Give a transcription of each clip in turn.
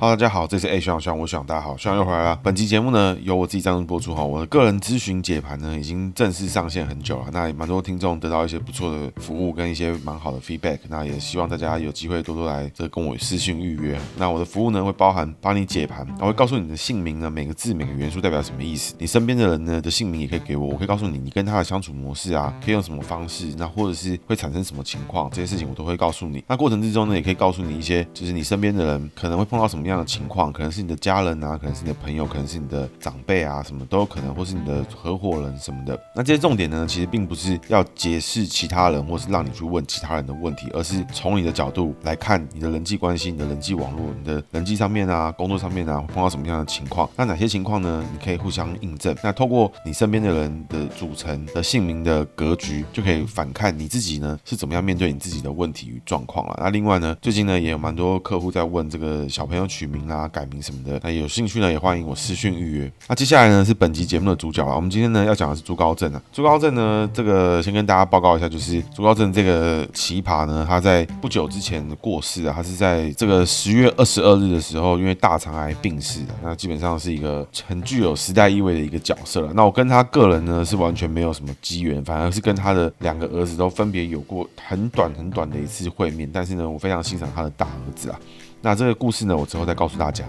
哈大家好，这是 A 学长学长，我学长，大家好，学长又回来了。本期节目呢，由我自己赞助播出哈。我的个人咨询解盘呢，已经正式上线很久了。那也蛮多听众得到一些不错的服务跟一些蛮好的 feedback。那也希望大家有机会多多来这跟我私信预约。那我的服务呢，会包含帮你解盘，我会告诉你的姓名呢，每个字每个元素代表什么意思。你身边的人呢的姓名也可以给我，我可以告诉你，你跟他的相处模式啊，可以用什么方式，那或者是会产生什么情况，这些事情我都会告诉你。那过程之中呢，也可以告诉你一些，就是你身边的人可能会碰到什么样样的情况，可能。是你的家人啊，可能是你的朋友，可能是你的长辈啊，什么都有可能，或是你的合伙人什么的。那这些重点呢，其实并不是要解释其他人，或是让你去问其他人的问题，而是从你的角度来看你的人际关系、你的人际网络、你的人际上面啊、工作上面啊，碰到什么样的情况？那哪些情况呢？你可以互相印证。那透过你身边的人的组成的姓名的格局，就可以反看你自己呢是怎么样面对你自己的问题与状况了。那另外呢，最近呢也有蛮多客户在问这个小朋友取取名啊、改名。什么的，那有兴趣呢，也欢迎我私讯预约。那接下来呢，是本集节目的主角啊。我们今天呢要讲的是朱高正啊。朱高正呢，这个先跟大家报告一下，就是朱高正这个奇葩呢，他在不久之前过世啊。他是在这个十月二十二日的时候，因为大肠癌病逝的。那基本上是一个很具有时代意味的一个角色了。那我跟他个人呢是完全没有什么机缘，反而是跟他的两个儿子都分别有过很短很短的一次会面。但是呢，我非常欣赏他的大儿子啊。那这个故事呢，我之后再告诉大家。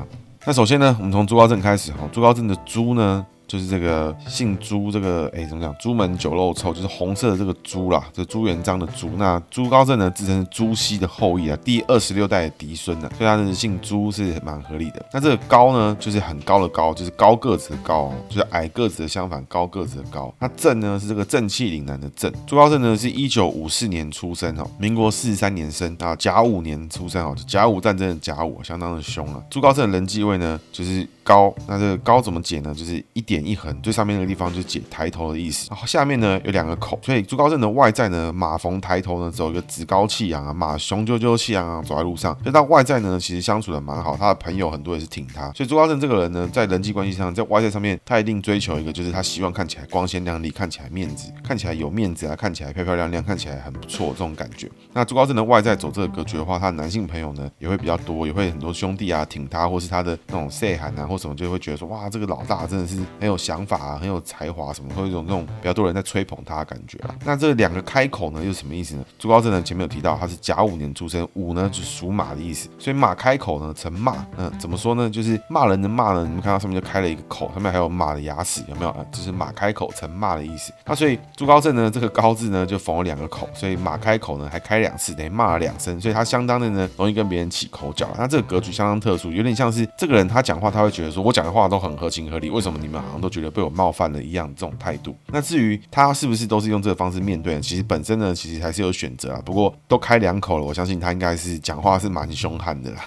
那首先呢，我们从朱高正开始哈。朱高正的朱呢，就是这个姓朱，这个哎怎么讲？朱门酒肉臭，就是红色的这个朱啦，这朱元璋的朱。那朱高正呢，自称是朱熹的后裔啊，第二十六代的嫡孙呢，所以他是姓朱是蛮合理的。那这个高呢，就是很高的高，就是高个子的高，就是矮个子的相反，高个子的高。那正呢是这个正气凛然的正。朱高正呢是一九五四年出生哈，民国四十三年生啊，甲午年出生哦，甲午战争的甲午相当的凶啊。朱高正的人际位呢就是高，那这个高怎么解呢？就是一点。一横最上面那个地方就是解抬头的意思，然后下面呢有两个口，所以朱高正的外在呢，马逢抬头呢，走一个趾高气扬啊，马雄赳赳气昂昂走在路上，所以他外在呢其实相处的蛮好，他的朋友很多也是挺他，所以朱高正这个人呢，在人际关系上，在外在上面，他一定追求一个就是他希望看起来光鲜亮丽，看起来面子，看起来有面子啊，看起来漂漂亮亮，看起来很不错这种感觉。那朱高正的外在走这个格局的话，他男性朋友呢也会比较多，也会很多兄弟啊挺他，或是他的那种细汉啊或什么，就会觉得说哇，这个老大真的是很有想法啊，很有才华什么，会有一种那种比较多人在吹捧他的感觉啊。那这两个开口呢，又是什么意思呢？朱高正呢，前面有提到他是甲午年出生，午呢就是属马的意思，所以马开口呢成骂。嗯，怎么说呢？就是骂人的骂呢，你们看到上面就开了一个口，上面还有马的牙齿，有没有？就是马开口成骂的意思。那所以朱高正呢，这个高字呢就缝了两个口，所以马开口呢还开两次，等于骂了两声，所以他相当的呢容易跟别人起口角。那这个格局相当特殊，有点像是这个人他讲话，他会觉得觉得说我讲的话都很合情合理，为什么你们好像都觉得被我冒犯了一样？这种态度。那至于他是不是都是用这个方式面对呢？其实本身呢，其实还是有选择啊。不过都开两口了，我相信他应该是讲话是蛮凶悍的啦。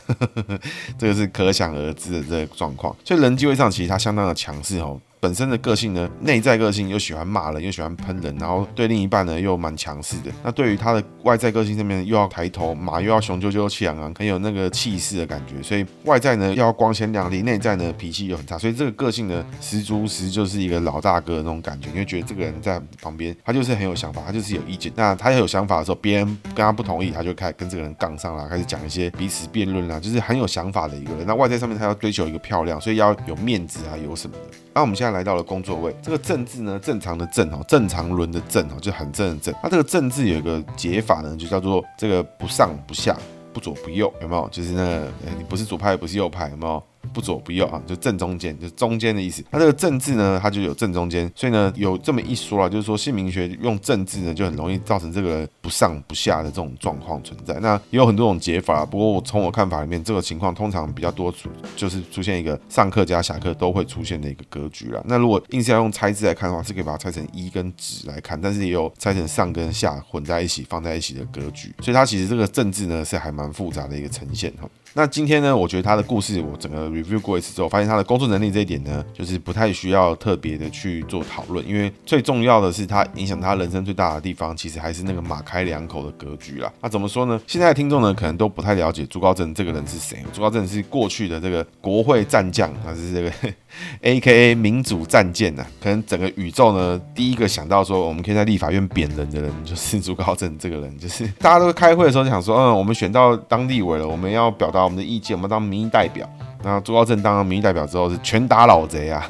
这个是可想而知的这个状况。所以人际会上，其实他相当的强势哦。本身的个性呢，内在个性又喜欢骂人，又喜欢喷人，然后对另一半呢又蛮强势的。那对于他的外在个性上面，又要抬头，马又要雄赳赳气昂昂，很有那个气势的感觉。所以外在呢要光鲜亮丽，内在呢脾气又很差。所以这个个性呢，十足十就是一个老大哥的那种感觉。你会觉得这个人在旁边，他就是很有想法，他就是有意见。那他有想法的时候，别人跟他不同意，他就开始跟这个人杠上了，开始讲一些彼此辩论啦，就是很有想法的一个人。那外在上面他要追求一个漂亮，所以要有面子啊，有什么的。那我们现在来到了工作位，这个正字呢，正常的正哦，正常轮的正哦，就很正的正。那这个正字有一个解法呢，就叫做这个不上不下，不左不右，有没有？就是那个，你不是左派，不是右派，有没有？不左不右啊，就正中间，就中间的意思。那这个正字呢，它就有正中间，所以呢，有这么一说啊，就是说姓名学用正字呢，就很容易造成这个不上不下的这种状况存在。那也有很多种解法，不过我从我看法里面，这个情况通常比较多出，就是出现一个上课加下课都会出现的一个格局啦。那如果硬是要用拆字来看的话，是可以把它拆成一跟子来看，但是也有拆成上跟下混在一起放在一起的格局。所以它其实这个正字呢，是还蛮复杂的一个呈现哈。那今天呢，我觉得他的故事我整个 review 过一次之后，发现他的工作能力这一点呢，就是不太需要特别的去做讨论，因为最重要的是他影响他人生最大的地方，其实还是那个马开两口的格局啦。那怎么说呢？现在的听众呢，可能都不太了解朱高正这个人是谁。朱高正是过去的这个国会战将，他是这个 AKA 民主战舰呐。可能整个宇宙呢，第一个想到说我们可以在立法院贬人的人，就是朱高正这个人。就是大家都开会的时候就想说，嗯，我们选到当立委了，我们要表达我们的意见，我们当民意代表。那朱高正当了民意代表之后是拳打老贼啊，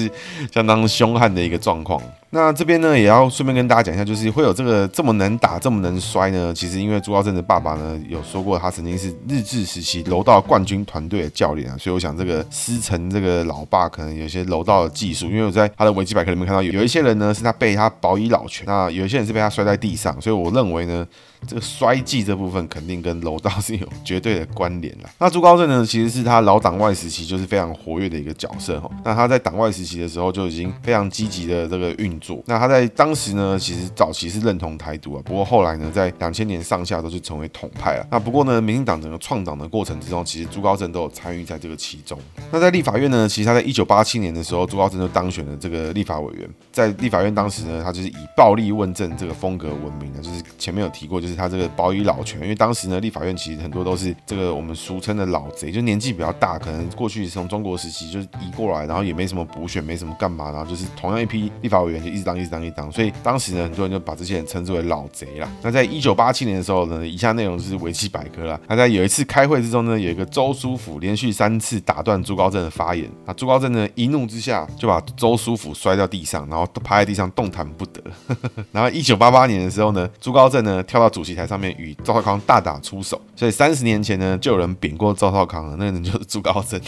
相当凶悍的一个状况。那这边呢，也要顺便跟大家讲一下，就是会有这个这么能打、这么能摔呢？其实因为朱高正的爸爸呢有说过，他曾经是日治时期柔道冠军团队的教练啊，所以我想这个师承这个老爸可能有些柔道的技术。因为我在他的维基百科里面看到有有一些人呢是他被他保以老拳，那有一些人是被他摔在地上，所以我认为呢，这个摔技这部分肯定跟柔道是有绝对的关联啦。那朱高正呢，其实是他老党外时期就是非常活跃的一个角色哈。那他在党外时期的时候就已经非常积极的这个运。那他在当时呢，其实早期是认同台独啊，不过后来呢，在两千年上下都是成为统派了。那不过呢，民进党整个创党的过程之中，其实朱高正都有参与在这个其中。那在立法院呢，其实他在一九八七年的时候，朱高正就当选了这个立法委员。在立法院当时呢，他就是以暴力问政这个风格闻名的，就是前面有提过，就是他这个保以老权。因为当时呢，立法院其实很多都是这个我们俗称的老贼，就年纪比较大，可能过去从中国时期就是移过来，然后也没什么补选，没什么干嘛，然后就是同样一批立法委员就。一直当，一直当，一直当，所以当时呢，很多人就把这些人称之为老贼啦。那在一九八七年的时候呢，以下内容是维基百科啦。那在有一次开会之中呢，有一个周书府连续三次打断朱高正的发言，那朱高正呢一怒之下就把周书府摔到地上，然后趴在地上动弹不得。然后一九八八年的时候呢，朱高正呢跳到主席台上面与赵少康大打出手。所以三十年前呢，就有人贬过赵少康了，那个人就是朱高正。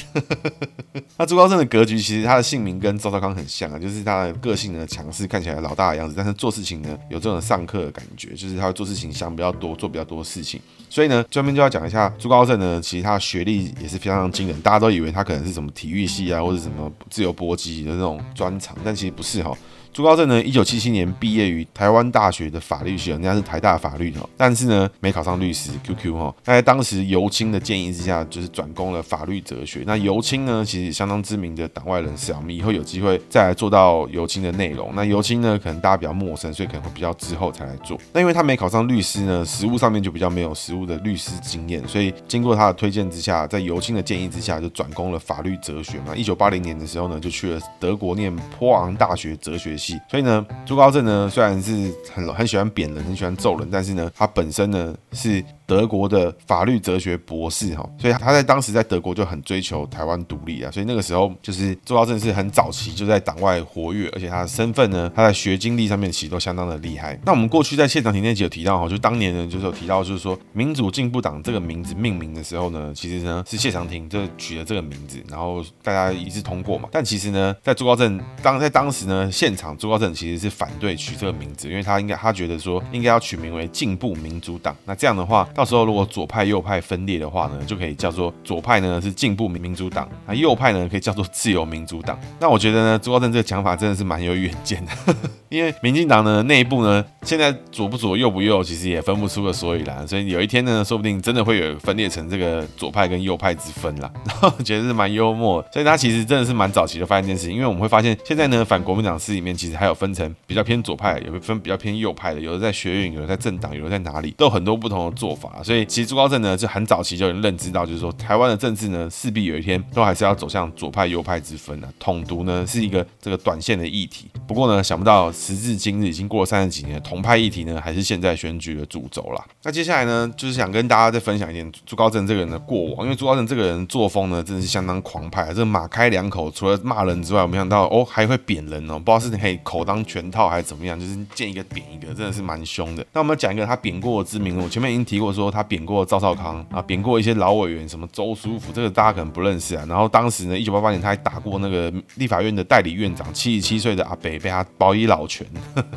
那朱高正的格局其实他的姓名跟赵少康很像啊，就是他的个性呢强。是看起来老大的样子，但是做事情呢有这种上课的感觉，就是他会做事情想比较多，做比较多事情。所以呢，专门就要讲一下朱高正呢，其实他学历也是非常惊人，大家都以为他可能是什么体育系啊，或者什么自由搏击的那种专长，但其实不是哈。朱高正呢，一九七七年毕业于台湾大学的法律系，人家是台大法律的，但是呢，没考上律师。QQ 哈，那在当时尤清的建议之下，就是转攻了法律哲学。那尤清呢，其实相当知名的党外人士啊，我们以后有机会再来做到尤清的内容。那尤清呢，可能大家比较陌生，所以可能会比较之后才来做。那因为他没考上律师呢，实务上面就比较没有实务的律师经验，所以经过他的推荐之下，在尤清的建议之下，就转攻了法律哲学嘛。一九八零年的时候呢，就去了德国念波昂大学哲学系。所以呢，朱高正呢，虽然是很很喜欢扁人，很喜欢揍人，但是呢，他本身呢是。德国的法律哲学博士哈，所以他在当时在德国就很追求台湾独立啊，所以那个时候就是朱高正是很早期就在党外活跃，而且他的身份呢，他在学经历上面其实都相当的厉害。那我们过去在谢长廷那集有提到哈，就当年呢就是有提到就是说民主进步党这个名字命名的时候呢，其实呢是谢长廷就取了这个名字，然后大家一致通过嘛。但其实呢，在朱高正当在当时呢现场，朱高正其实是反对取这个名字，因为他应该他觉得说应该要取名为进步民主党，那这样的话。到时候如果左派右派分裂的话呢，就可以叫做左派呢是进步民民主党，那右派呢可以叫做自由民主党。那我觉得呢，朱高正这个讲法真的是蛮有远见的，因为民进党呢内部呢现在左不左右不右，其实也分不出个所以然，所以有一天呢，说不定真的会有分裂成这个左派跟右派之分啦。然后觉得是蛮幽默，所以他其实真的是蛮早期的发现这件事情，因为我们会发现现在呢反国民党史里面其实还有分成比较偏左派，有分比较偏右派的，有的在学运，有的在政党，有的在哪里，都有很多不同的做法，所以。其实朱高正呢，就很早期就有人认知到，就是说台湾的政治呢，势必有一天都还是要走向左派右派之分的。统独呢是一个这个短线的议题。不过呢，想不到时至今日，已经过了三十几年，统派议题呢还是现在选举的主轴啦。那接下来呢，就是想跟大家再分享一点朱高正这个人的过往，因为朱高正这个人作风呢，真的是相当狂派。这马开两口，除了骂人之外，我没想到哦还会贬人哦，不知道是你可以口当拳套还是怎么样，就是见一个贬一个，真的是蛮凶的。那我们讲一个他贬过的知名，我前面已经提过说他贬过赵少康啊，贬过一些老委员，什么周书福，这个大家可能不认识啊。然后当时呢，一九八八年他还打过那个立法院的代理院长，七十七岁的阿北，被他保以老拳。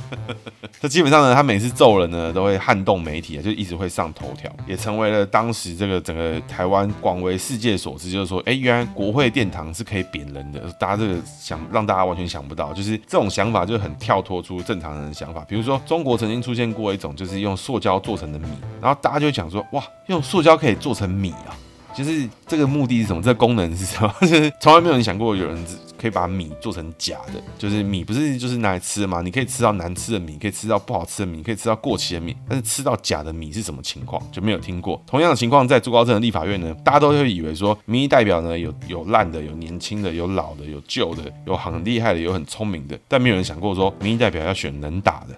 这基本上呢，他每次揍人呢，都会撼动媒体啊，就一直会上头条，也成为了当时这个整个台湾广为世界所知，就是说，哎，原来国会殿堂是可以贬人的。大家这个想让大家完全想不到，就是这种想法就很跳脱出正常人的想法。比如说，中国曾经出现过一种，就是用塑胶做成的米，然后大家就就讲说，哇。用塑胶可以做成米啊，就是这个目的是什么？这个功能是什么？就是从来没有人想过有人可以把米做成假的，就是米不是就是拿来吃的吗？你可以吃到难吃的米，可以吃到不好吃的米，可以吃到过期的米，但是吃到假的米是什么情况？就没有听过。同样的情况在朱高正的立法院呢，大家都会以为说民意代表呢有有烂的，有年轻的，有老的，有旧的，有很厉害的，有很聪明的，但没有人想过说民意代表要选能打的。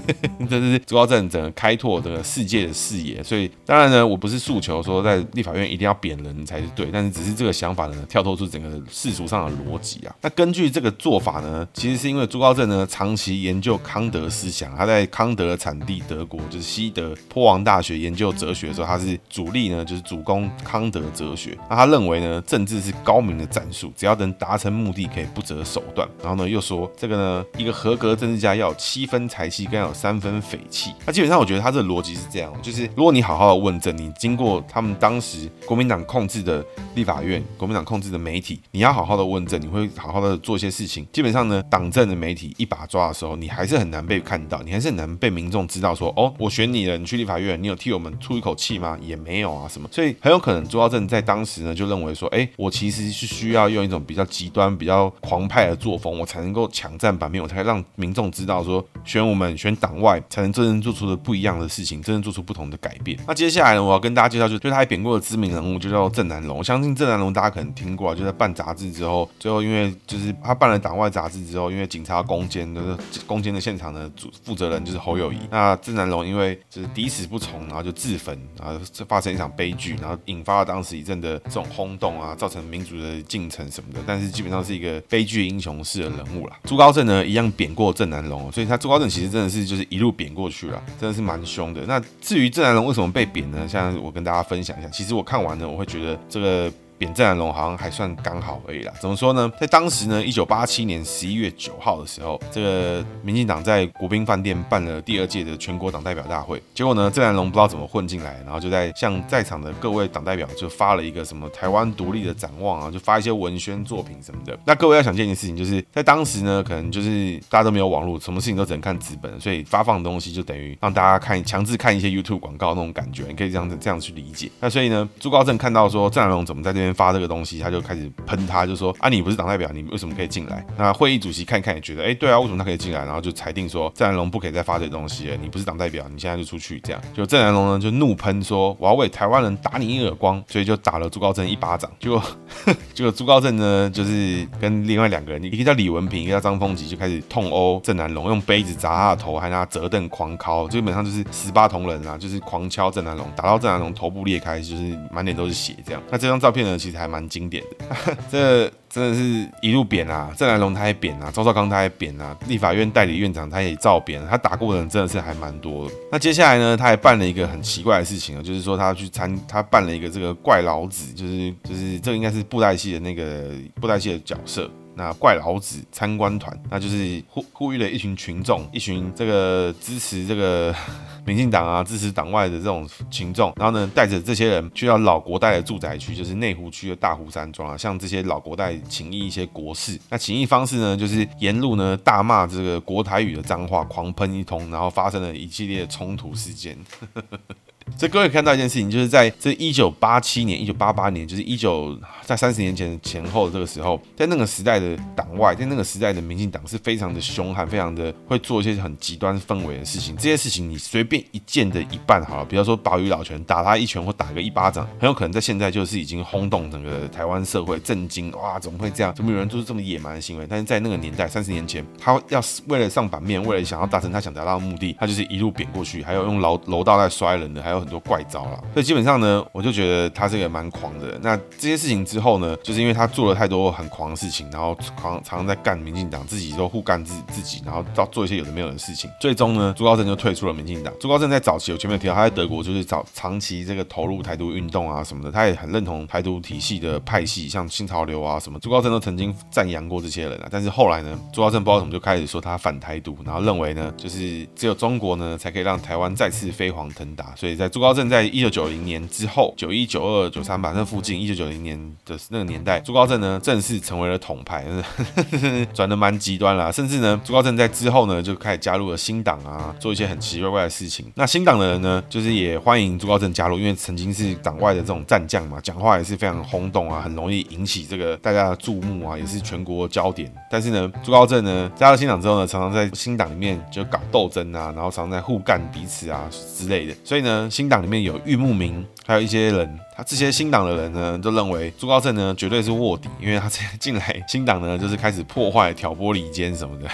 这是朱高正整个开拓这个世界的视野。所以当然呢，我不是诉求说在立法院一定要贬人才是对，但是只是这个想法呢跳脱出整个世俗上的逻辑。那根据这个做法呢，其实是因为朱高正呢长期研究康德思想，他在康德的产地德国就是西德波王大学研究哲学的时候，他是主力呢就是主攻康德哲学。那他认为呢，政治是高明的战术，只要能达成目的，可以不择手段。然后呢又说这个呢，一个合格的政治家要有七分才气，更要有三分匪气。那基本上我觉得他这个逻辑是这样，就是如果你好好的问政，你经过他们当时国民党控制的立法院、国民党控制的媒体，你要好好的问政，你会。好好的做一些事情，基本上呢，党政的媒体一把抓的时候，你还是很难被看到，你还是很难被民众知道说，哦，我选你了，你去立法院，你有替我们出一口气吗？也没有啊，什么，所以很有可能朱高正在当时呢，就认为说，哎，我其实是需要用一种比较极端、比较狂派的作风，我才能够抢占版面，我才让民众知道说，选我们选党外才能真正做出的不一样的事情，真正做出不同的改变。那接下来呢，我要跟大家介绍，就对他还贬过的知名人物，就叫郑南榕。我相信郑南榕大家可能听过啊，就在办杂志之后，最后因为就是他办了党外杂志之后，因为警察攻坚，就是攻坚的现场的主负责人就是侯友谊。那郑南龙因为就是抵死不从，然后就自焚，然后就发生一场悲剧，然后引发了当时一阵的这种轰动啊，造成民主的进程什么的。但是基本上是一个悲剧英雄式的人物啦。朱高正呢一样贬过郑南龙，所以他朱高正其实真的是就是一路贬过去了，真的是蛮凶的。那至于郑南龙为什么被贬呢？现在我跟大家分享一下。其实我看完呢，我会觉得这个。贬郑南龙好像还算刚好而已啦。怎么说呢？在当时呢，一九八七年十一月九号的时候，这个民进党在国宾饭店办了第二届的全国党代表大会。结果呢，郑南龙不知道怎么混进来，然后就在向在场的各位党代表就发了一个什么台湾独立的展望啊，就发一些文宣作品什么的。那各位要想见一件事情，就是在当时呢，可能就是大家都没有网络，什么事情都只能看纸本，所以发放东西就等于让大家看强制看一些 YouTube 广告那种感觉，你可以这样子这样去理解。那所以呢，朱高正看到说郑南龙怎么在这边。发这个东西，他就开始喷他，就说啊，你不是党代表，你为什么可以进来？那会议主席看看也觉得，哎，对啊，为什么他可以进来？然后就裁定说，郑南龙不可以再发这个东西了，你不是党代表，你现在就出去。这样，就郑南龙呢就怒喷说，我要为台湾人打你一耳光，所以就打了朱高正一巴掌。结果，结果朱高正呢就是跟另外两个人，一个叫李文平，一个叫张丰吉，就开始痛殴郑南龙，用杯子砸他的头，还拿折凳狂敲，基本上就是十八铜人啊，就是狂敲郑南龙，打到郑南龙头部裂开，就是满脸都是血。这样，那这张照片呢，其实还蛮经典的，这真的是一路贬啊！郑南榕他也贬啊，周少康他也贬啊，立法院代理院长他也照贬，他打过的人真的是还蛮多的。那接下来呢，他还办了一个很奇怪的事情啊，就是说他去参，他办了一个这个怪老子，就是就是这应该是布袋戏的那个布袋戏的角色。那怪老子参观团，那就是呼呼吁了一群群众，一群这个支持这个民进党啊，支持党外的这种群众，然后呢，带着这些人去到老国代的住宅区，就是内湖区的大湖山庄啊，向这些老国代请益一些国事。那请益方式呢，就是沿路呢大骂这个国台语的脏话，狂喷一通，然后发生了一系列冲突事件。所以各位看到一件事情，就是在这一九八七年、一九八八年，就是一九在三十年前前后这个时候，在那个时代的党外，在那个时代的民进党是非常的凶悍，非常的会做一些很极端氛围的事情。这些事情你随便一件的一半好了，比方说保育老拳，打他一拳或打个一巴掌，很有可能在现在就是已经轰动整个台湾社会，震惊哇，怎么会这样？怎么有人做出这么野蛮的行为？但是在那个年代，三十年前，他要为了上版面，为了想要达成他想达到的目的，他就是一路贬过去，还有用楼楼道在摔人的，还有。很多怪招了，所以基本上呢，我就觉得他这个蛮狂的。那这些事情之后呢，就是因为他做了太多很狂的事情，然后狂常常在干民进党，自己都互干自自己，然后到做一些有的没有的事情。最终呢，朱高正就退出了民进党。朱高正在早期，我前面提到，他在德国就是早长期这个投入台独运动啊什么的，他也很认同台独体系的派系，像新潮流啊什么，朱高正都曾经赞扬过这些人啊。但是后来呢，朱高正不知道怎么就开始说他反台独，然后认为呢，就是只有中国呢才可以让台湾再次飞黄腾达。所以在朱朱高正在一九九零年之后，九一、九二、九三吧，那附近一九九零年的那个年代，朱高正呢正式成为了统派，转的蛮极端了。甚至呢，朱高正在之后呢就开始加入了新党啊，做一些很奇奇怪怪的事情。那新党的人呢，就是也欢迎朱高正加入，因为曾经是党外的这种战将嘛，讲话也是非常轰动啊，很容易引起这个大家的注目啊，也是全国焦点。但是呢，朱高正呢加入新党之后呢，常常在新党里面就搞斗争啊，然后常常在互干彼此啊之类的。所以呢，新党里面有玉木明，还有一些人，他这些新党的人呢，都认为朱高正呢绝对是卧底，因为他进 来新党呢，就是开始破坏、挑拨离间什么的。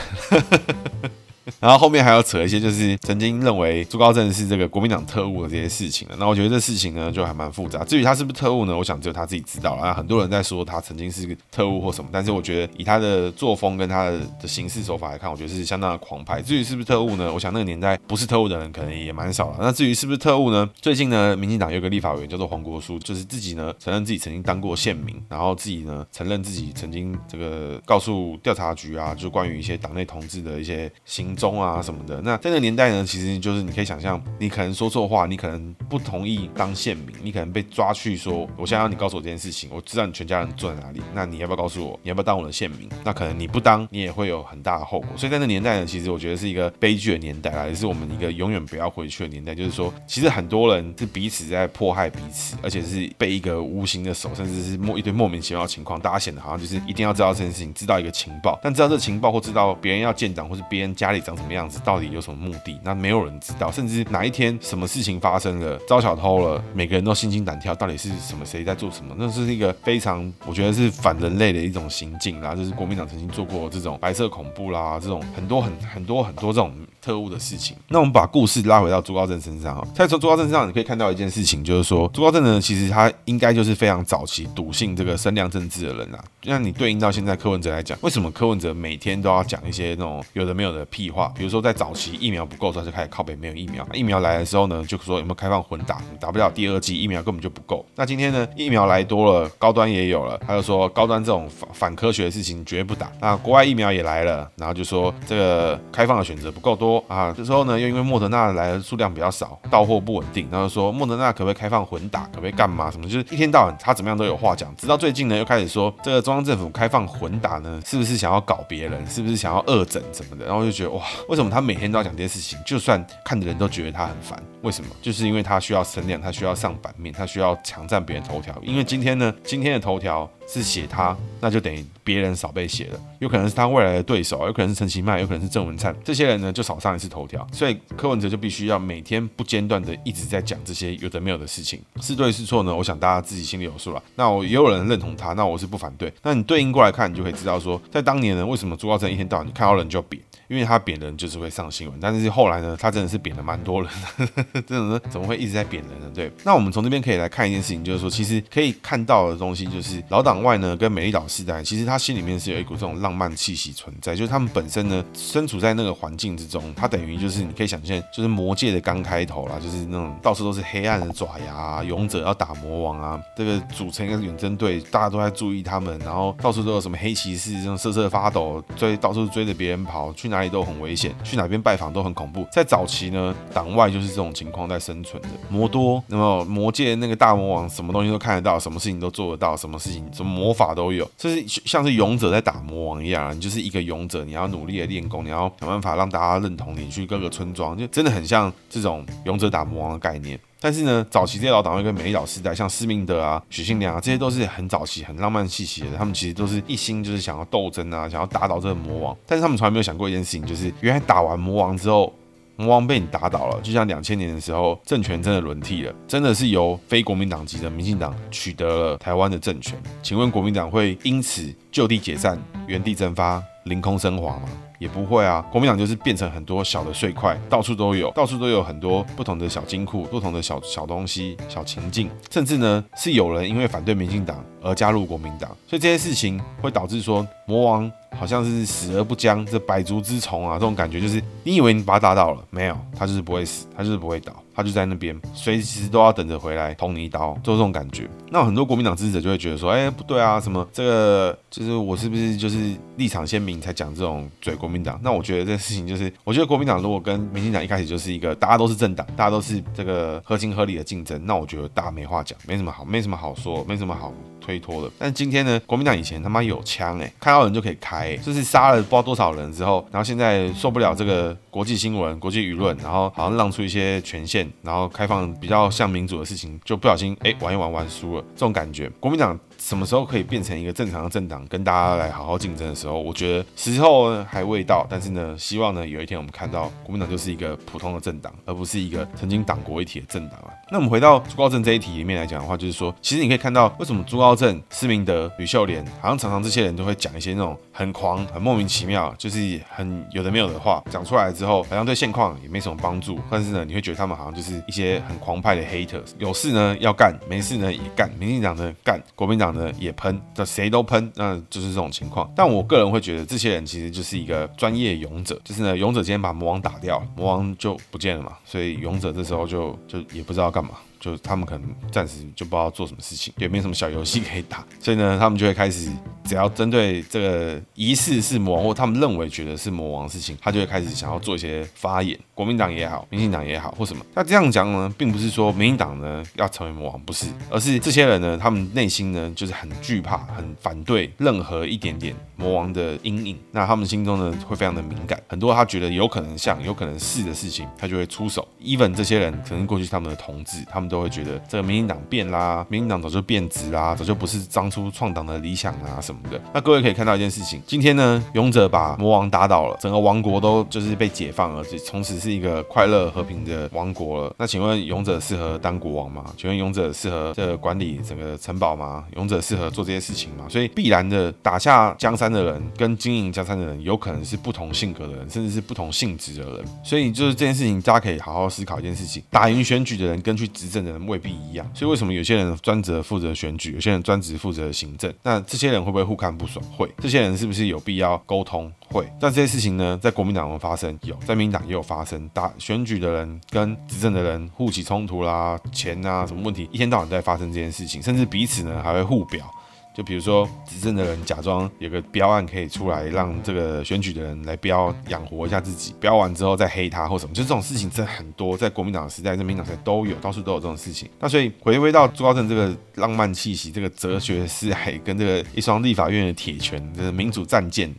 然后后面还要扯一些，就是曾经认为朱高正是这个国民党特务的这些事情了。那我觉得这事情呢，就还蛮复杂。至于他是不是特务呢？我想只有他自己知道了。很多人在说他曾经是个特务或什么，但是我觉得以他的作风跟他的的行事手法来看，我觉得是相当的狂派。至于是不是特务呢？我想那个年代不是特务的人可能也蛮少了。那至于是不是特务呢？最近呢，民进党有个立法委员叫做黄国书，就是自己呢承认自己曾经当过县民，然后自己呢承认自己曾经这个告诉调查局啊，就关于一些党内同志的一些行中啊什么的。那在那个年代呢，其实就是你可以想象，你可能说错话，你可能不同意当县民，你可能被抓去说，我现在要你告诉我这件事情，我知道你全家人住在哪里，那你要不要告诉我？你要不要当我的县民？那可能你不当，你也会有很大的后果。所以在那年代呢，其实我觉得是一个悲剧的年代啊，也是我们一个永远不要回去的年代。就是说，其实很多人是彼此在迫害彼此，而且是被一个无形的手，甚至是莫一堆莫名其妙的情况，大家显得好像就是一定要知道这件事情，知道一个情报，但知道这情报或知道别人要建党，或是别人家里长什么样子，到底。有什么目的？那没有人知道，甚至哪一天什么事情发生了，遭小偷了，每个人都心惊胆跳，到底是什么？谁在做什么？那是一个非常，我觉得是反人类的一种行径啦。就是国民党曾经做过这种白色恐怖啦，这种很多很很多很多这种。特务的事情，那我们把故事拉回到朱高正身上啊，在从朱高正身上，你可以看到一件事情，就是说朱高正呢，其实他应该就是非常早期笃信这个声量政治的人啊。那你对应到现在柯文哲来讲，为什么柯文哲每天都要讲一些那种有的没有的屁话？比如说在早期疫苗不够，他就开始靠北没有疫苗，疫苗来的时候呢，就说有没有开放混打，打不了第二剂疫苗根本就不够。那今天呢，疫苗来多了，高端也有了，他就说高端这种反反科学的事情绝不打。那国外疫苗也来了，然后就说这个开放的选择不够多啊，这时候呢。又因为莫德纳来的数量比较少，到货不稳定，然后说莫德纳可不可以开放混打，可不可以干嘛什么，就是一天到晚他怎么样都有话讲。直到最近呢，又开始说这个中央政府开放混打呢，是不是想要搞别人，是不是想要恶整什么的？然后就觉得哇，为什么他每天都要讲这些事情？就算看的人都觉得他很烦，为什么？就是因为他需要声量，他需要上版面，他需要抢占别人头条。因为今天呢，今天的头条。是写他，那就等于别人少被写了，有可能是他未来的对手，有可能是陈其迈，有可能是郑文灿，这些人呢就少上一次头条，所以柯文哲就必须要每天不间断的一直在讲这些有的没有的事情，是对是错呢？我想大家自己心里有数了。那我也有人认同他，那我是不反对。那你对应过来看，你就可以知道说，在当年呢，为什么朱高正一天到晚你看到人就扁？因为他扁人就是会上新闻，但是后来呢，他真的是扁了蛮多人的，真的怎么会一直在扁人呢？对，那我们从这边可以来看一件事情，就是说，其实可以看到的东西，就是老党外呢跟美丽岛世代，其实他心里面是有一股这种浪漫气息存在，就是他们本身呢身处在那个环境之中，他等于就是你可以想象，就是魔界的刚开头啦，就是那种到处都是黑暗的爪牙啊，勇者要打魔王啊，这个组成一个远征队，大家都在注意他们，然后到处都有什么黑骑士这种瑟瑟发抖，追到处追着别人跑，去哪？里都很危险，去哪边拜访都很恐怖。在早期呢，党外就是这种情况在生存的。魔多，那么魔界那个大魔王，什么东西都看得到，什么事情都做得到，什么事情什么魔法都有，就是像是勇者在打魔王一样。你就是一个勇者，你要努力的练功，你要想办法让大家认同你，去各个村庄，就真的很像这种勇者打魔王的概念。但是呢，早期这些老党会跟美岛世代，像施明德啊、许信良啊，这些都是很早期、很浪漫气息的。他们其实都是一心就是想要斗争啊，想要打倒这个魔王。但是他们从来没有想过一件事情，就是原来打完魔王之后，魔王被你打倒了，就像两千年的时候，政权真的轮替了，真的是由非国民党籍的民进党取得了台湾的政权。请问国民党会因此就地解散、原地蒸发、凌空升华吗？也不会啊，国民党就是变成很多小的碎块，到处都有，到处都有很多不同的小金库，不同的小小东西、小情境，甚至呢是有人因为反对民进党而加入国民党，所以这些事情会导致说魔王好像是死而不僵，这百足之虫啊，这种感觉就是你以为你把他打倒了，没有，他就是不会死，他就是不会倒。他就在那边，随时都要等着回来捅你一刀，就这种感觉。那很多国民党支持者就会觉得说，哎，不对啊，什么这个就是我是不是就是立场鲜明才讲这种嘴国民党？那我觉得这个事情就是，我觉得国民党如果跟民进党一开始就是一个大家都是政党，大家都是这个合情合理的竞争，那我觉得大家没话讲，没什么好，没什么好说，没什么好推脱的。但今天呢，国民党以前他妈有枪哎，看到人就可以开、就是杀了不知道多少人之后，然后现在受不了这个国际新闻、国际舆论，然后好像让出一些权限，然后开放比较像民主的事情，就不小心哎、玩一玩玩输了，这种感觉，国民党。什么时候可以变成一个正常的政党，跟大家来好好竞争的时候？我觉得时候还未到，但是呢，希望呢有一天我们看到国民党就是一个普通的政党，而不是一个曾经党国一体的政党啊。那我们回到朱高正这一题里面来讲的话，就是说，其实你可以看到为什么朱高正、施明德、吕秀莲，好像常常这些人都会讲一些那种很狂、很莫名其妙，就是很有的没有的话，讲出来之后，好像对现况也没什么帮助。但是呢，你会觉得他们好像就是一些很狂派的 haters，有事呢要干，没事呢也干，民进党呢干，国民党呢。也喷，这谁都喷，那就是这种情况。但我个人会觉得，这些人其实就是一个专业勇者，就是呢，勇者今天把魔王打掉，魔王就不见了嘛，所以勇者这时候就就也不知道干嘛。就他们可能暂时就不知道做什么事情，也没什么小游戏可以打，所以呢，他们就会开始，只要针对这个疑似是魔王或他们认为觉得是魔王的事情，他就会开始想要做一些发言。国民党也好，民进党也好，或什么，那这样讲呢，并不是说民进党呢要成为魔王，不是，而是这些人呢，他们内心呢就是很惧怕、很反对任何一点点魔王的阴影，那他们心中呢会非常的敏感，很多他觉得有可能像、有可能是的事情，他就会出手。even 这些人可能过去是他们的同志，他们都。都会觉得这个民进党变啦，民进党早就变质啦，早就不是当初创党的理想啊什么的。那各位可以看到一件事情，今天呢，勇者把魔王打倒了，整个王国都就是被解放了，从此是一个快乐和平的王国了。那请问勇者适合当国王吗？请问勇者适合这管理整个城堡吗？勇者适合做这些事情吗？所以必然的，打下江山的人跟经营江山的人，有可能是不同性格的人，甚至是不同性质的人。所以就是这件事情，大家可以好好思考一件事情：打赢选举的人跟去执政人未必一样，所以为什么有些人专职负责选举，有些人专职负责行政？那这些人会不会互看不爽？会。这些人是不是有必要沟通？会。但这些事情呢，在国民党有发生，有，在民进党也有发生。打选举的人跟执政的人互起冲突啦，钱啊什么问题，一天到晚在发生这件事情，甚至彼此呢还会互表。就比如说，执政的人假装有个标案可以出来，让这个选举的人来标养活一下自己，标完之后再黑他或什么，就这种事情真的很多，在国民党时代、在民党时代都有，到处都有这种事情。那所以回归到朱高正这个浪漫气息、这个哲学思海跟这个一双立法院的铁拳，这是民主战舰。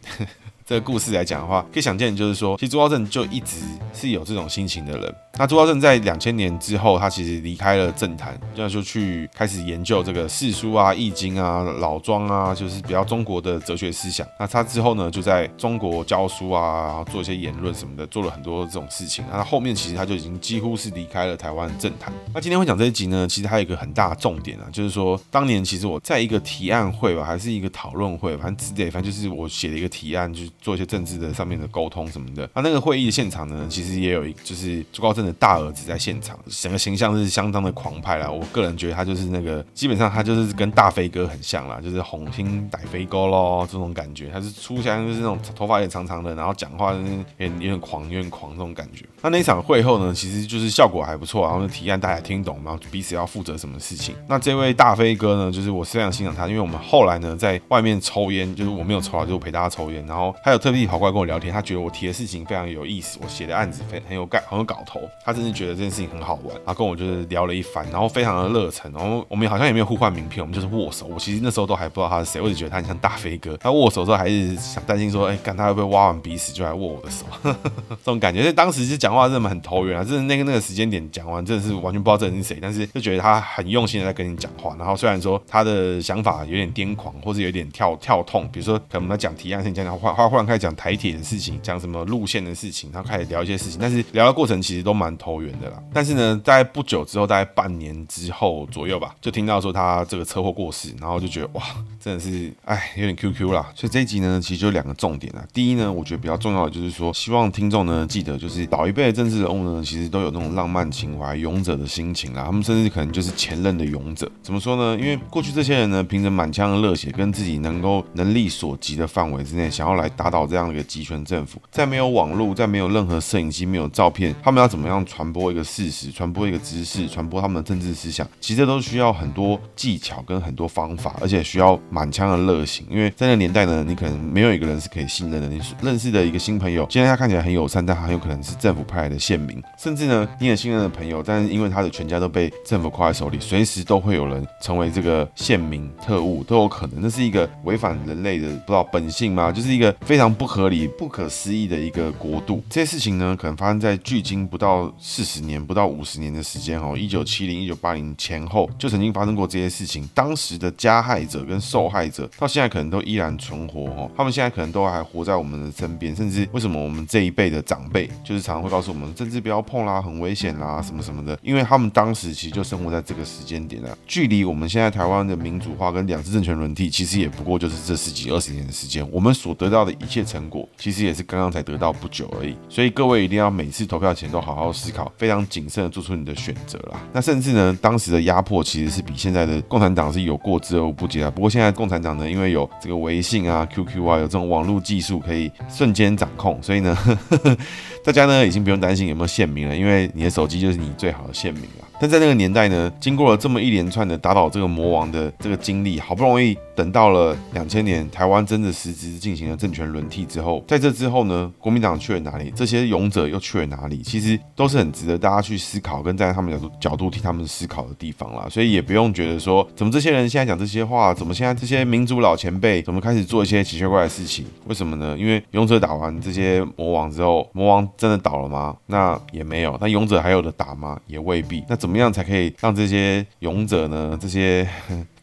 这个故事来讲的话，可以想见，就是说，其实朱高正就一直是有这种心情的人。那朱高正在两千年之后，他其实离开了政坛，这样就去开始研究这个四书啊、易经啊、老庄啊，就是比较中国的哲学思想。那他之后呢，就在中国教书啊，然后做一些言论什么的，做了很多这种事情。那他后面其实他就已经几乎是离开了台湾政坛。那今天会讲这一集呢，其实还有一个很大的重点啊，就是说当年其实我在一个提案会吧，还是一个讨论会，反正之类，反正就是我写了一个提案，就是做一些政治的上面的沟通什么的。那那个会议的现场呢，其实也有一就是朱高正的。大儿子在现场，整个形象是相当的狂派啦。我个人觉得他就是那个，基本上他就是跟大飞哥很像啦，就是红星大飞哥咯这种感觉。他是出现就是那种头发也长长的，然后讲话有点有点狂，有点狂这种感觉。那那场会后呢，其实就是效果还不错，然后提案大家听懂，然后彼此要负责什么事情。那这位大飞哥呢，就是我非常欣赏他，因为我们后来呢在外面抽烟，就是我没有抽啊，就陪大家抽烟，然后他有特地跑过来跟我聊天，他觉得我提的事情非常有意思，我写的案子非很有概很有搞头。他真是觉得这件事情很好玩，他跟我就是聊了一番，然后非常的热忱，然后我们好像也没有互换名片，我们就是握手。我其实那时候都还不知道他是谁，我只觉得他很像大飞哥。他握手的时候还是想担心说，哎，看他会不会挖完鼻屎就来握我的手，这种感觉。所以当时就讲话真的很投缘啊，就是那个那个时间点讲完，真的是完全不知道这人是谁，但是就觉得他很用心的在跟你讲话。然后虽然说他的想法有点癫狂，或是有点跳跳痛，比如说可能他讲提案，先讲讲话，他忽然开始讲台铁的事情，讲什么路线的事情，然后开始聊一些事情，但是聊的过程其实都蛮投缘的啦。但是呢，在不久之后，大概半年之后左右吧，就听到说他这个车祸过世，然后就觉得哇，真的是哎，有点 QQ 啦。所以这一集呢，其实就两个重点啊。第一呢，我觉得比较重要的就是说，希望听众呢记得，就是老一辈的政治人物呢，其实都有那种浪漫情怀、勇者的心情啦。他们甚至可能就是前任的勇者。怎么说呢？因为过去这些人呢，凭着满腔的热血，跟自己能够能力所及的范围之内，想要来打打倒这样的一个集权政府，在没有网络，在没有任何摄影机、没有照片，他们要怎么样传播一个事实、传播一个知识、传播他们的政治思想，其实都需要很多技巧跟很多方法，而且需要满腔的热情。因为在那个年代呢，你可能没有一个人是可以信任的。你认识的一个新朋友，现在他看起来很友善，但他很有可能是政府派来的县民，甚至呢，你很信任的朋友，但是因为他的全家都被政府挎在手里，随时都会有人成为这个县民特务都有可能。那是一个违反人类的不知道本性吗？就是一个非非常不合理、不可思议的一个国度。这些事情呢，可能发生在距今不到四十年、不到五十年的时间哦，一九七零、一九八零前后就曾经发生过这些事情。当时的加害者跟受害者到现在可能都依然存活哦，他们现在可能都还活在我们的身边。甚至为什么我们这一辈的长辈就是常常会告诉我们，政治不要碰啦，很危险啦，什么什么的，因为他们当时其实就生活在这个时间点啊，距离我们现在台湾的民主化跟两次政权轮替，其实也不过就是这十几二十年的时间。我们所得到的一切成果，其实也是刚刚才得到不久而已。所以各位一定要每次投票前都好好思考，非常谨慎的做出你的选择啦。那甚至呢，当时的压迫其实是比现在的共产党是有过之而无不及啊。不过现在共产党呢，因为有这个微信啊、QQ 啊，有这种网络技术可以瞬间掌控，所以呢，呵 呵大家呢已经不用担心有没有限民了，因为你的手机就是你最好的限民了。但在那个年代呢，经过了这么一连串的打倒这个魔王的这个经历，好不容易等到了两千年，台湾真的实质进行了政权轮替之后，在这之后呢，国民党去了哪里？这些勇者又去了哪里？其实都是很值得大家去思考，跟站在他们角度角度替他们思考的地方啦。所以也不用觉得说，怎么这些人现在讲这些话，怎么现在这些民主老前辈怎么开始做一些奇奇怪怪的事情？为什么呢？因为勇者打完这些魔王之后，魔王真的倒了吗？那也没有。那勇者还有的打吗？也未必。那怎怎么样才可以让这些勇者呢？这些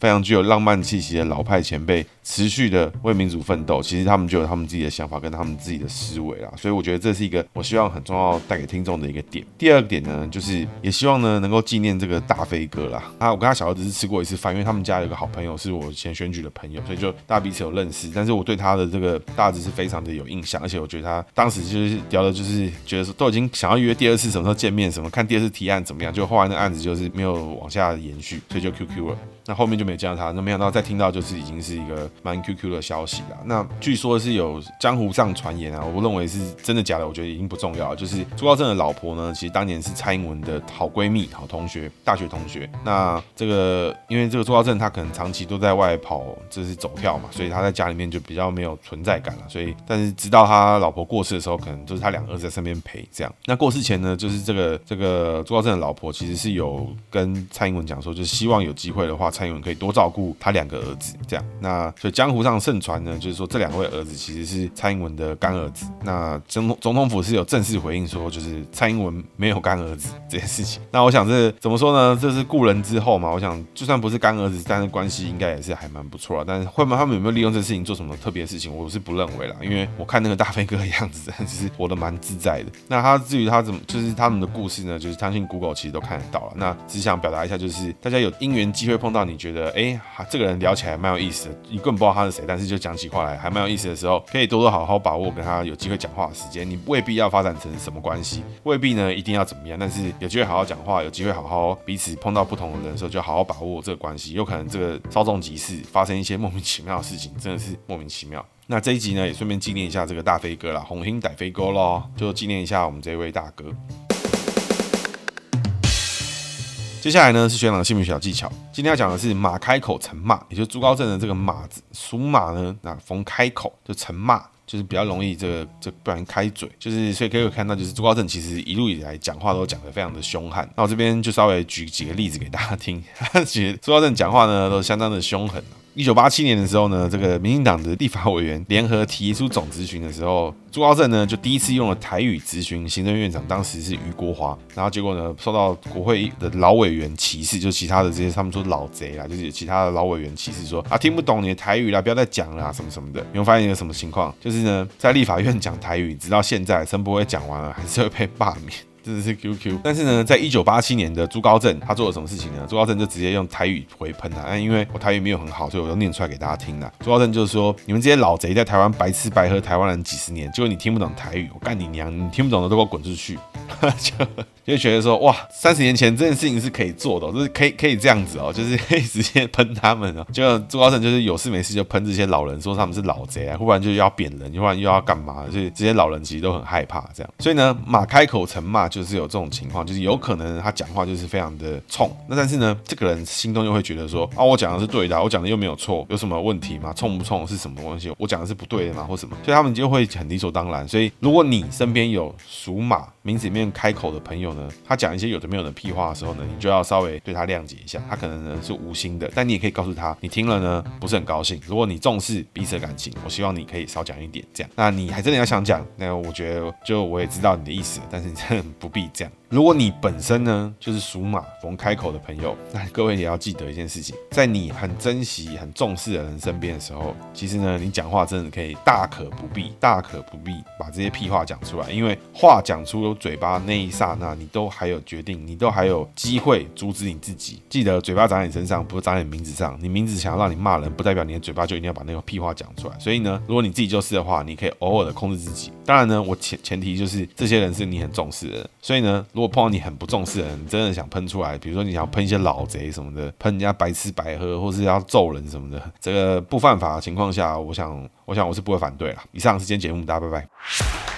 非常具有浪漫气息的老派前辈持续的为民主奋斗，其实他们就有他们自己的想法跟他们自己的思维啦。所以我觉得这是一个我希望很重要带给听众的一个点。第二个点呢，就是也希望呢能够纪念这个大飞哥啦。啊，我跟他小儿子是吃过一次饭，因为他们家有个好朋友是我以前选举的朋友，所以就大家彼此有认识。但是我对他的这个大儿子是非常的有印象，而且我觉得他当时就是聊的，就是觉得说都已经想要约第二次什么时候见面，什么看第二次提案怎么样，就后来那案子就是没有往下延续，所以就 QQ 了。那后面就没有见到他，那没想到再听到就是已经是一个蛮 QQ 的消息了。那据说是有江湖上传言啊，我认为是真的假的，我觉得已经不重要了。就是朱高正的老婆呢，其实当年是蔡英文的好闺蜜、好同学、大学同学。那这个因为这个朱高正他可能长期都在外跑，就是走跳嘛，所以他在家里面就比较没有存在感了。所以，但是直到他老婆过世的时候，可能就是他两个儿子在身边陪这样。那过世前呢，就是这个这个朱高正的老婆其实是有跟蔡英文讲说，就是希望有机会的话。蔡英文可以多照顾他两个儿子，这样。那所以江湖上盛传呢，就是说这两位儿子其实是蔡英文的干儿子。那总统总统府是有正式回应说，就是蔡英文没有干儿子这件事情。那我想这怎么说呢？这是故人之后嘛。我想就算不是干儿子，但是关系应该也是还蛮不错啊。但是会不会他们有没有利用这事情做什么特别的事情？我是不认为啦，因为我看那个大飞哥的样子，真的是活得蛮自在的。那他至于他怎么，就是他们的故事呢，就是相信 Google 其实都看得到了。那只想表达一下，就是大家有因缘机会碰到。你觉得哎，这个人聊起来蛮有意思的，你根本不知道他是谁，但是就讲起话来还蛮有意思的时候，可以多多好好把握跟他有机会讲话的时间。你未必要发展成什么关系，未必呢一定要怎么样，但是有机会好好讲话，有机会好好彼此碰到不同的人的时候，就好好把握这个关系。有可能这个稍纵即逝，发生一些莫名其妙的事情，真的是莫名其妙。那这一集呢，也顺便纪念一下这个大飞哥啦，红星逮飞哥咯，就纪念一下我们这位大哥。接下来呢是学长的姓名小技巧。今天要讲的是马开口成骂，也就是朱高正的这个马字属马呢，那逢开口就成骂，就是比较容易这个这不然开嘴，就是所以可以看到，就是朱高正其实一路以来讲话都讲得非常的凶悍。那我这边就稍微举几个例子给大家听，其实朱高正讲话呢都相当的凶狠。一九八七年的时候呢，这个民进党的立法委员联合提出总咨询的时候，朱高正呢就第一次用了台语咨询行政院长，当时是余国华，然后结果呢受到国会的老委员歧视，就其他的这些他们说老贼啦，就是其他的老委员歧视说啊听不懂你的台语啦，不要再讲了啊什么什么的。你会发现一个什么情况？就是呢在立法院讲台语，直到现在陈柏惟讲完了，还是会被罢免。真的是 QQ，但是呢，在一九八七年的朱高正，他做了什么事情呢？朱高正就直接用台语回喷他，啊，因为我台语没有很好，所以我就念出来给大家听了。朱高正就是说，你们这些老贼在台湾白吃白喝台湾人几十年，结果你听不懂台语，我干你娘！你听不懂的都给我滚出去。就就觉得说哇，三十年前这件事情是可以做的，就是可以可以这样子哦，就是可以直接喷他们哦。就朱高正就是有事没事就喷这些老人，说他们是老贼啊，忽然就要贬人，忽然又要干嘛，所以这些老人其实都很害怕这样。所以呢，马开口成骂，就是有这种情况，就是有可能他讲话就是非常的冲。那但是呢，这个人心中又会觉得说啊，我讲的是对的，我讲的又没有错，有什么问题吗？冲不冲是什么东西？我讲的是不对的吗？或什么？所以他们就会很理所当然。所以如果你身边有属马名字里面开口的朋友呢，他讲一些有的没有的屁话的时候呢，你就要稍微对他谅解一下。他可能呢是无心的，但你也可以告诉他，你听了呢不是很高兴。如果你重视彼此的感情，我希望你可以少讲一点这样。那你还真的要想讲，那我觉得就我也知道你的意思，但是你真的不必这样。如果你本身呢就是属马逢开口的朋友，那各位也要记得一件事情，在你很珍惜、很重视的人身边的时候，其实呢你讲话真的可以大可不必、大可不必把这些屁话讲出来，因为话讲出嘴巴那一刹那，你都还有决定，你都还有机会阻止你自己。记得嘴巴长在你身上，不是长在你名字上。你名字想要让你骂人，不代表你的嘴巴就一定要把那个屁话讲出来。所以呢，如果你自己就是的话，你可以偶尔的控制自己。当然呢，我前前提就是这些人是你很重视的。所以呢，如果碰到你很不重视的人，你真的想喷出来，比如说你想喷一些老贼什么的，喷人家白吃白喝，或是要揍人什么的，这个不犯法的情况下，我想，我想我是不会反对啦。以上是今天节目，大家拜拜。